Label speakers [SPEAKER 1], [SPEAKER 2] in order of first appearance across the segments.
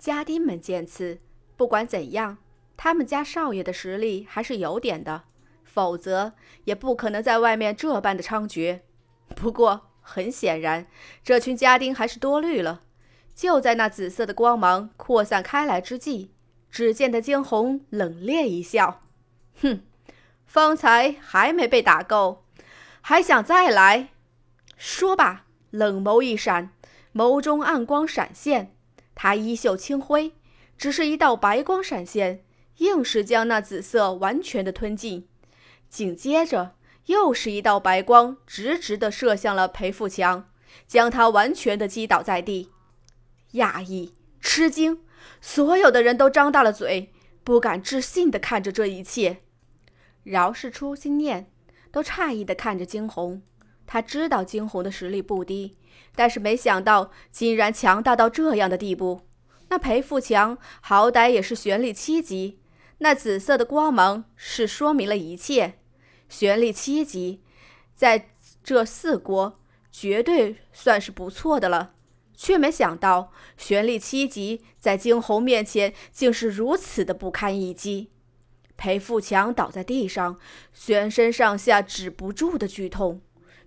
[SPEAKER 1] 家丁们见此，不管怎样，他们家少爷的实力还是有点的，否则也不可能在外面这般的猖獗。不过很显然，这群家丁还是多虑了。就在那紫色的光芒扩散开来之际，只见得惊鸿冷冽一笑：“哼，方才还没被打够，还想再来？”说罢，冷眸一闪，眸中暗光闪现。他衣袖青灰，只是一道白光闪现，硬是将那紫色完全的吞尽。紧接着，又是一道白光直直的射向了裴富强，将他完全的击倒在地。讶异、吃惊，所有的人都张大了嘴，不敢置信的看着这一切。饶是初心念，都诧异的看着惊鸿。他知道惊鸿的实力不低，但是没想到竟然强大到这样的地步。那裴富强好歹也是玄力七级，那紫色的光芒是说明了一切。玄力七级，在这四国绝对算是不错的了，却没想到玄力七级在惊鸿面前竟是如此的不堪一击。裴富强倒在地上，全身上下止不住的剧痛。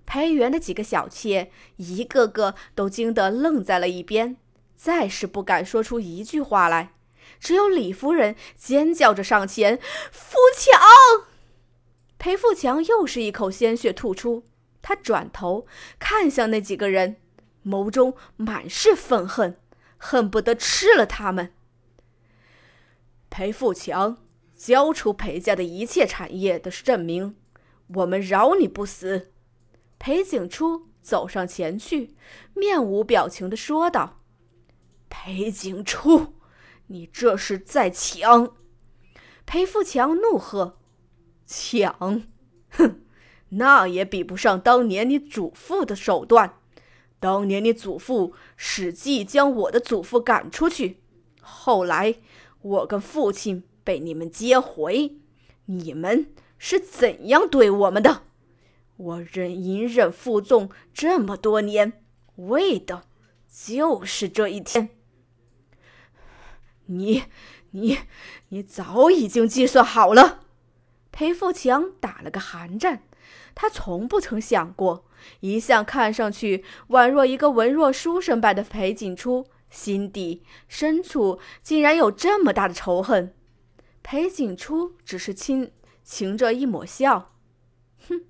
[SPEAKER 1] 裴元的几个小妾，一个个都惊得愣在了一边，再是不敢说出一句话来。只有李夫人尖叫着上前：“富强！”裴富强又是一口鲜血吐出，他转头看向那几个人，眸中满是愤恨，恨不得吃了他们。裴富强，交出裴家的一切产业的证明，我们饶你不死。裴景初走上前去，面无表情的说道：“裴景初，你这是在抢！”裴富强怒喝：“抢！哼，那也比不上当年你祖父的手段。当年你祖父使计将我的祖父赶出去，后来我跟父亲被你们接回，你们是怎样对我们的？”我忍隐忍负重这么多年，为的就是这一天。你、你、你早已经计算好了。裴富强打了个寒战，他从不曾想过，一向看上去宛若一个文弱书生般的裴景初，心底深处竟然有这么大的仇恨。裴景初只是轻噙着一抹笑。哼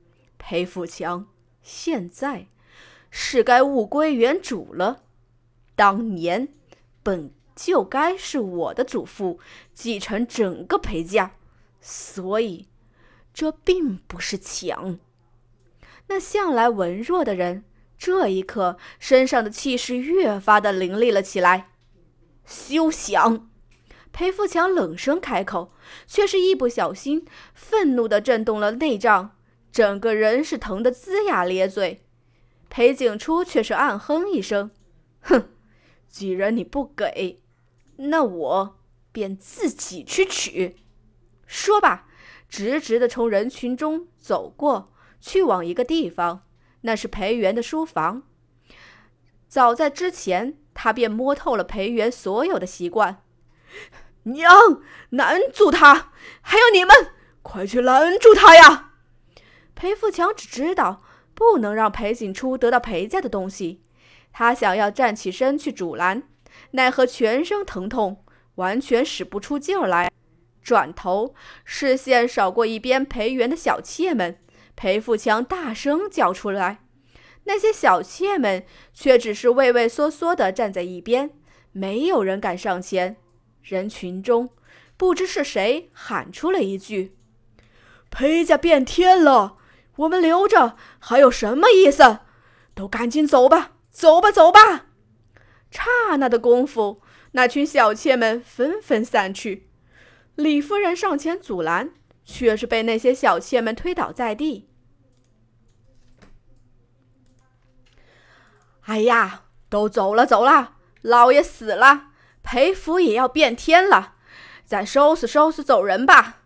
[SPEAKER 1] 裴富强，现在是该物归原主了。当年本就该是我的祖父继承整个裴家，所以这并不是抢。那向来文弱的人，这一刻身上的气势越发的凌厉了起来。休想！裴富强冷声开口，却是一不小心，愤怒的震动了内脏。整个人是疼得龇牙咧嘴，裴景初却是暗哼一声：“哼，既然你不给，那我便自己去取。”说罢，直直的从人群中走过去，往一个地方，那是裴元的书房。早在之前，他便摸透了裴元所有的习惯。娘，拦住他！还有你们，快去拦住他呀！裴富强只知道不能让裴景初得到裴家的东西，他想要站起身去阻拦，奈何全身疼痛，完全使不出劲儿来。转头，视线扫过一边裴元的小妾们，裴富强大声叫出来，那些小妾们却只是畏畏缩缩地站在一边，没有人敢上前。人群中，不知是谁喊出了一句：“裴家变天了！”我们留着还有什么意思？都赶紧走吧，走吧，走吧！刹那的功夫，那群小妾们纷纷散去。李夫人上前阻拦，却是被那些小妾们推倒在地。哎呀，都走了，走了！老爷死了，裴府也要变天了，再收拾收拾，走人吧！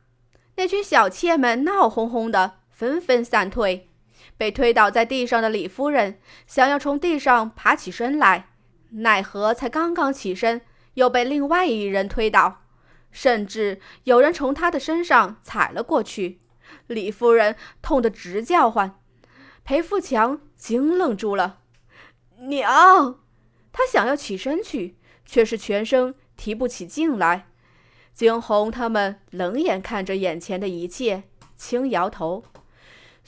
[SPEAKER 1] 那群小妾们闹哄哄的。纷纷散退，被推倒在地上的李夫人想要从地上爬起身来，奈何才刚刚起身，又被另外一人推倒，甚至有人从他的身上踩了过去。李夫人痛得直叫唤，裴富强惊愣住了。娘，他想要起身去，却是全身提不起劲来。惊鸿他们冷眼看着眼前的一切，轻摇头。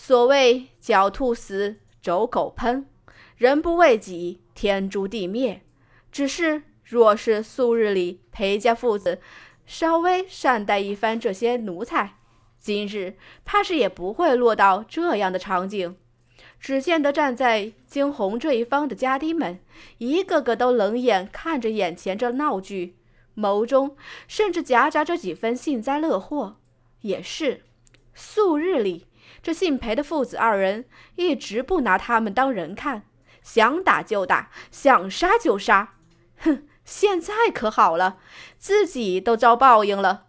[SPEAKER 1] 所谓狡兔死，走狗烹，人不为己，天诛地灭。只是若是素日里裴家父子稍微善待一番这些奴才，今日怕是也不会落到这样的场景。只见得站在惊鸿这一方的家丁们，一个个都冷眼看着眼前这闹剧，眸中甚至夹杂着几分幸灾乐祸。也是，素日里这姓裴的父子二人一直不拿他们当人看，想打就打，想杀就杀。哼，现在可好了，自己都遭报应了。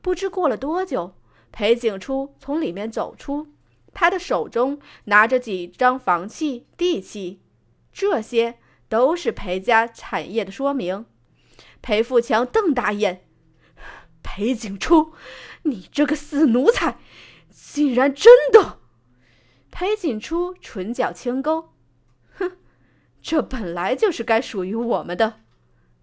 [SPEAKER 1] 不知过了多久，裴景初从里面走出。他的手中拿着几张房契、地契，这些都是裴家产业的说明。裴富强瞪大眼：“裴景初，你这个死奴才，竟然真的！”裴景初唇角轻勾：“哼，这本来就是该属于我们的。”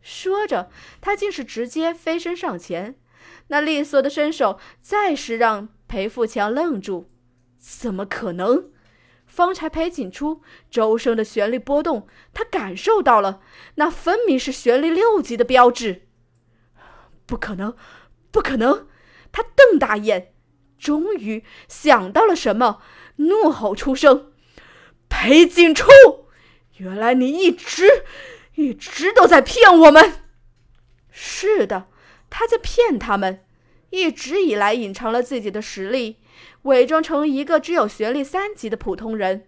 [SPEAKER 1] 说着，他竟是直接飞身上前，那利索的身手再是让裴富强愣住。怎么可能？方才裴景初周身的旋律波动，他感受到了，那分明是旋律六级的标志。不可能，不可能！他瞪大眼，终于想到了什么，怒吼出声：“裴景初，原来你一直、一直都在骗我们！”是的，他在骗他们，一直以来隐藏了自己的实力。伪装成一个只有学历三级的普通人，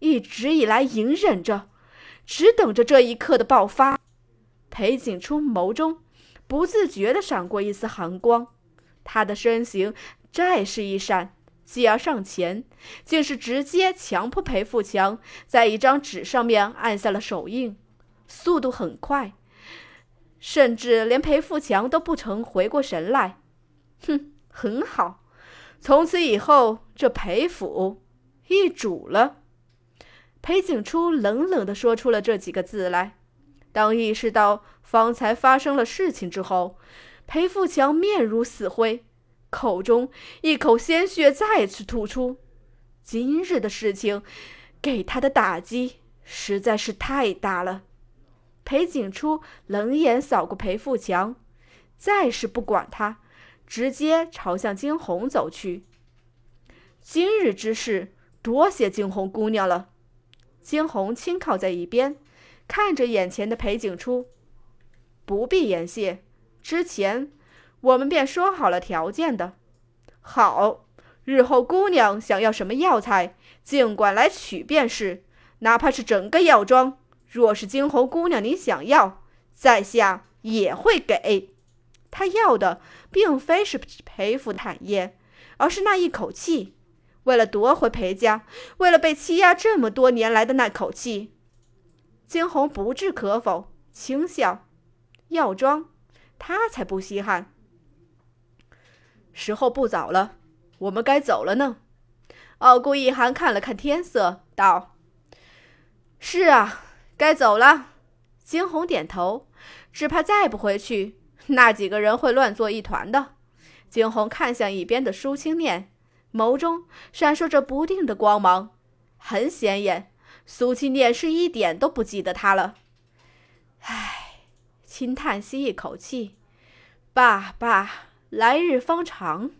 [SPEAKER 1] 一直以来隐忍着，只等着这一刻的爆发。裴景初眸中不自觉地闪过一丝寒光，他的身形再是一闪，继而上前，竟是直接强迫裴富强在一张纸上面按下了手印，速度很快，甚至连裴富强都不曾回过神来。哼，很好。从此以后，这裴府易主了。裴景初冷冷地说出了这几个字来。当意识到方才发生了事情之后，裴富强面如死灰，口中一口鲜血再次吐出。今日的事情给他的打击实在是太大了。裴景初冷眼扫过裴富强，再是不管他。直接朝向惊鸿走去。今日之事，多谢惊鸿姑娘了。惊鸿轻靠在一边，看着眼前的裴景初，不必言谢。之前我们便说好了条件的。好，日后姑娘想要什么药材，尽管来取便是，哪怕是整个药庄。若是惊鸿姑娘你想要，在下也会给。他要的并非是裴府产业，而是那一口气。为了夺回裴家，为了被欺压这么多年来的那口气，惊鸿不置可否，轻笑：“药庄，他才不稀罕。”时候不早了，我们该走了呢。傲顾一寒看了看天色，道：“是啊，该走了。”惊鸿点头，只怕再不回去。那几个人会乱作一团的。惊鸿看向一边的苏青念，眸中闪烁着不定的光芒。很显眼，苏青念是一点都不记得他了。唉，轻叹息一口气，罢罢，来日方长。